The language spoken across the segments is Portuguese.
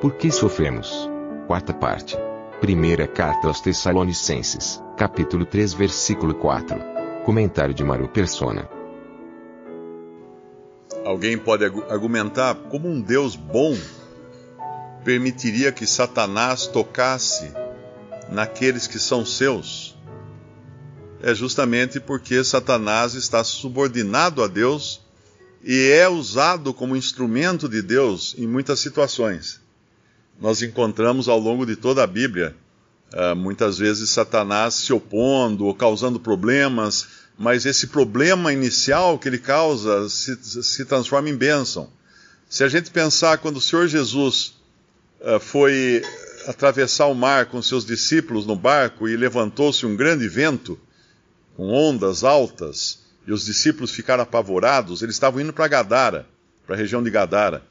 Por que sofremos? Quarta parte. Primeira carta aos Tessalonicenses, capítulo 3, versículo 4. Comentário de Maru Persona. Alguém pode argu- argumentar como um Deus bom permitiria que Satanás tocasse naqueles que são seus? É justamente porque Satanás está subordinado a Deus e é usado como instrumento de Deus em muitas situações. Nós encontramos ao longo de toda a Bíblia ah, muitas vezes Satanás se opondo ou causando problemas, mas esse problema inicial que ele causa se, se transforma em bênção. Se a gente pensar quando o Senhor Jesus ah, foi atravessar o mar com seus discípulos no barco e levantou-se um grande vento, com ondas altas, e os discípulos ficaram apavorados, eles estavam indo para Gadara, para a região de Gadara.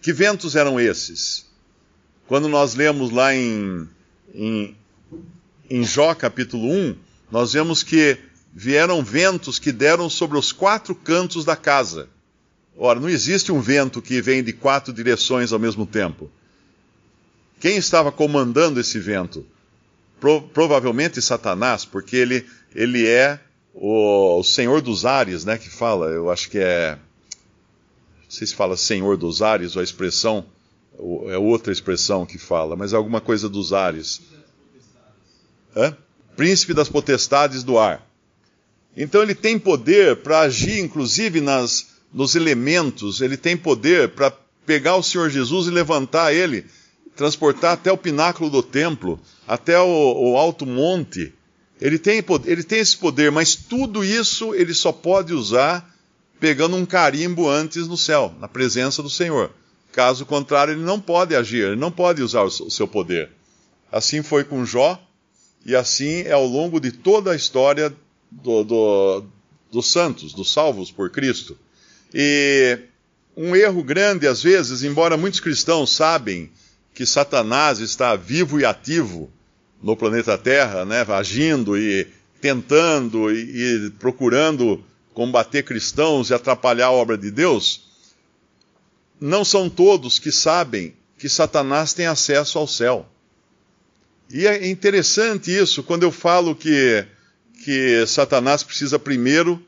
Que ventos eram esses? Quando nós lemos lá em, em, em Jó capítulo 1, nós vemos que vieram ventos que deram sobre os quatro cantos da casa. Ora, não existe um vento que vem de quatro direções ao mesmo tempo. Quem estava comandando esse vento? Pro, provavelmente Satanás, porque ele, ele é o, o Senhor dos Ares, né? Que fala, eu acho que é. Não sei se fala Senhor dos Ares ou a expressão, é outra expressão que fala, mas é alguma coisa dos ares. Hã? Príncipe das potestades do ar. Então ele tem poder para agir, inclusive nas, nos elementos, ele tem poder para pegar o Senhor Jesus e levantar ele, transportar até o pináculo do templo, até o, o alto monte. Ele tem, ele tem esse poder, mas tudo isso ele só pode usar pegando um carimbo antes no céu, na presença do Senhor. Caso contrário, ele não pode agir, ele não pode usar o seu poder. Assim foi com Jó, e assim é ao longo de toda a história do, do, dos santos, dos salvos por Cristo. E um erro grande, às vezes, embora muitos cristãos sabem que Satanás está vivo e ativo no planeta Terra, né, agindo e tentando e, e procurando combater cristãos e atrapalhar a obra de Deus, não são todos que sabem que Satanás tem acesso ao céu. E é interessante isso, quando eu falo que, que Satanás precisa primeiro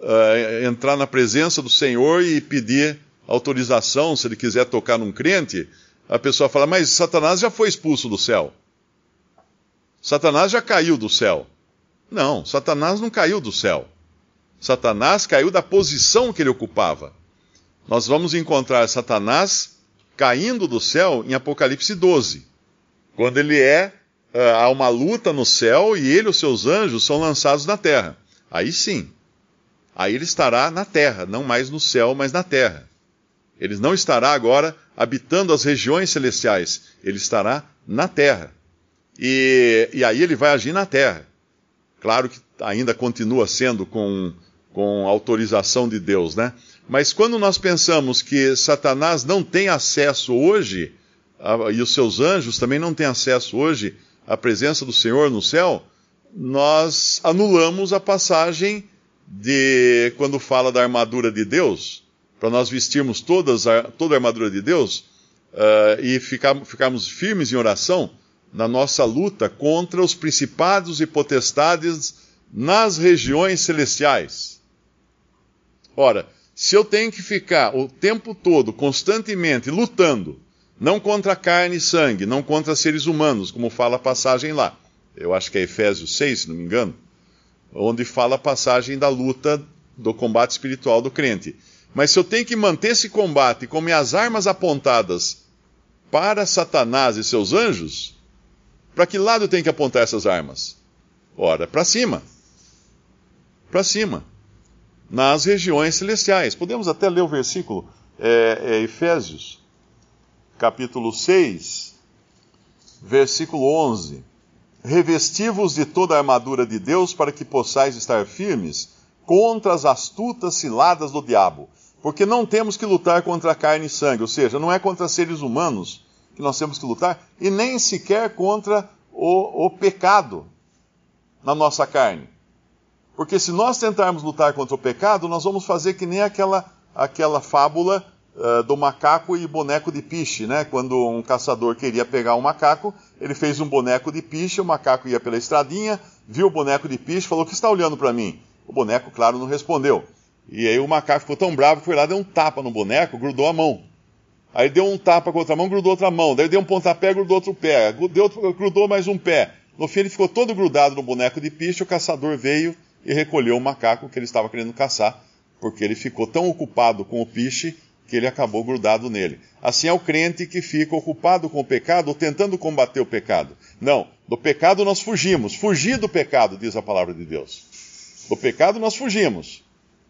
uh, entrar na presença do Senhor e pedir autorização se ele quiser tocar num crente, a pessoa fala, mas Satanás já foi expulso do céu. Satanás já caiu do céu. Não, Satanás não caiu do céu. Satanás caiu da posição que ele ocupava. Nós vamos encontrar Satanás caindo do céu em Apocalipse 12, quando ele é há uma luta no céu e ele e os seus anjos são lançados na terra. Aí sim. Aí ele estará na terra, não mais no céu, mas na terra. Ele não estará agora habitando as regiões celestiais, ele estará na terra. E, e aí ele vai agir na terra. Claro que ainda continua sendo com, com autorização de Deus, né? Mas quando nós pensamos que Satanás não tem acesso hoje, e os seus anjos também não têm acesso hoje à presença do Senhor no céu, nós anulamos a passagem de quando fala da armadura de Deus, para nós vestirmos todas, toda a armadura de Deus uh, e ficar, ficarmos firmes em oração na nossa luta contra os principados e potestades nas regiões celestiais. Ora, se eu tenho que ficar o tempo todo, constantemente, lutando, não contra carne e sangue, não contra seres humanos, como fala a passagem lá, eu acho que é Efésios 6, se não me engano, onde fala a passagem da luta do combate espiritual do crente. Mas se eu tenho que manter esse combate com minhas armas apontadas para Satanás e seus anjos, para que lado eu tenho que apontar essas armas? Ora, para cima. Para cima. Nas regiões celestiais. Podemos até ler o versículo, é, é Efésios, capítulo 6, versículo 11. Revestivos de toda a armadura de Deus para que possais estar firmes contra as astutas ciladas do diabo. Porque não temos que lutar contra carne e sangue, ou seja, não é contra seres humanos que nós temos que lutar, e nem sequer contra o, o pecado na nossa carne. Porque se nós tentarmos lutar contra o pecado, nós vamos fazer que nem aquela, aquela fábula uh, do macaco e boneco de piche, né? Quando um caçador queria pegar um macaco, ele fez um boneco de piche, o macaco ia pela estradinha, viu o boneco de piche, falou: que está olhando para mim? O boneco, claro, não respondeu. E aí o macaco ficou tão bravo que foi lá, deu um tapa no boneco, grudou a mão. Aí deu um tapa com outra mão, grudou outra mão. Daí deu um pontapé, grudou outro pé. Deu, grudou mais um pé. No fim ele ficou todo grudado no boneco de piche, o caçador veio e recolheu o macaco que ele estava querendo caçar, porque ele ficou tão ocupado com o piche que ele acabou grudado nele. Assim é o crente que fica ocupado com o pecado ou tentando combater o pecado. Não, do pecado nós fugimos. Fugir do pecado, diz a palavra de Deus. Do pecado nós fugimos.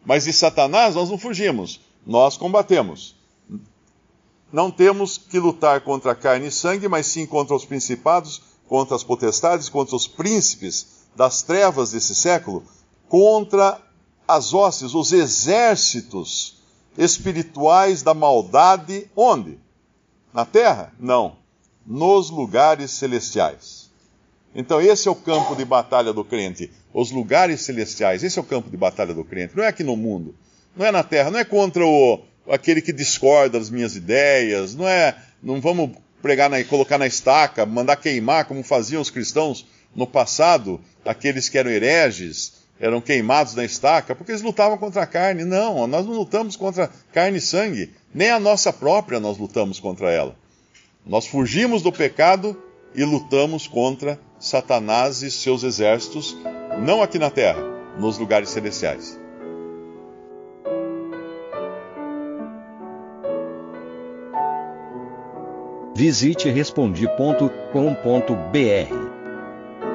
Mas de Satanás nós não fugimos. Nós combatemos. Não temos que lutar contra carne e sangue, mas sim contra os principados, contra as potestades, contra os príncipes das trevas desse século, contra as hostes, os exércitos espirituais da maldade, onde? Na terra? Não. Nos lugares celestiais. Então, esse é o campo de batalha do crente. Os lugares celestiais, esse é o campo de batalha do crente. Não é aqui no mundo, não é na terra, não é contra o, aquele que discorda das minhas ideias, não é. Não vamos pregar na, colocar na estaca, mandar queimar, como faziam os cristãos no passado, aqueles que eram hereges, eram queimados na estaca, porque eles lutavam contra a carne. Não, nós não lutamos contra carne e sangue, nem a nossa própria nós lutamos contra ela. Nós fugimos do pecado e lutamos contra Satanás e seus exércitos, não aqui na terra, nos lugares celestiais. Visite respondi.com.br